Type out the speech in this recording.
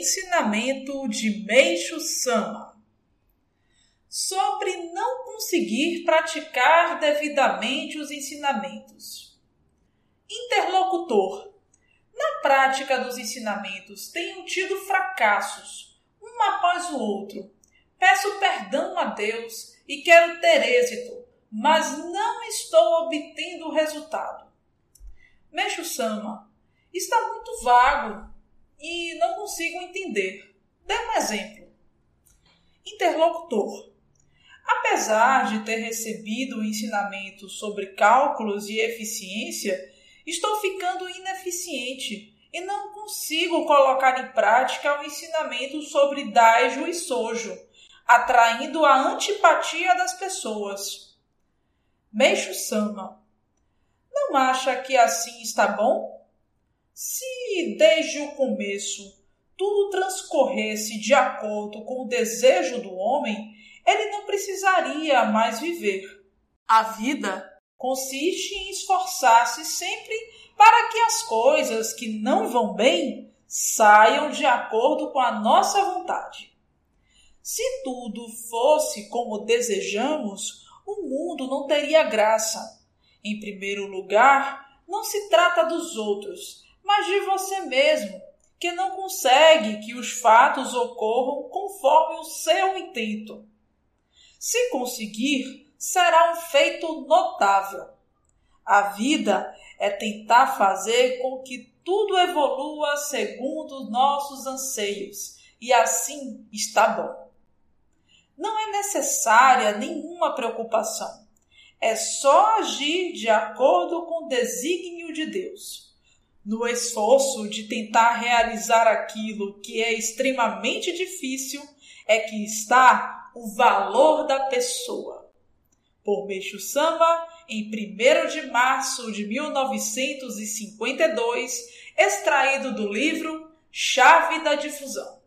Ensinamento de Meixo Sama sobre não conseguir praticar devidamente os ensinamentos. Interlocutor. Na prática dos ensinamentos, tenho tido fracassos, um após o outro. Peço perdão a Deus e quero ter êxito, mas não estou obtendo o resultado. Meixo Sama está muito vago e não consigo entender. Dê um exemplo. Interlocutor. Apesar de ter recebido ensinamentos sobre cálculos e eficiência, estou ficando ineficiente e não consigo colocar em prática o ensinamento sobre Daijo e Sojo, atraindo a antipatia das pessoas. Meixo Sama. Não acha que assim está bom? Se desde o começo tudo transcorresse de acordo com o desejo do homem, ele não precisaria mais viver. A vida consiste em esforçar-se sempre para que as coisas que não vão bem saiam de acordo com a nossa vontade. Se tudo fosse como desejamos, o mundo não teria graça. Em primeiro lugar, não se trata dos outros, mas de você mesmo, que não consegue que os fatos ocorram conforme o seu intento. Se conseguir, será um feito notável. A vida é tentar fazer com que tudo evolua segundo nossos anseios, e assim está bom. Não é necessária nenhuma preocupação. É só agir de acordo com o desígnio de Deus no esforço de tentar realizar aquilo que é extremamente difícil, é que está o valor da pessoa. Por Meixo Sama, em 1 de março de 1952, extraído do livro Chave da Difusão.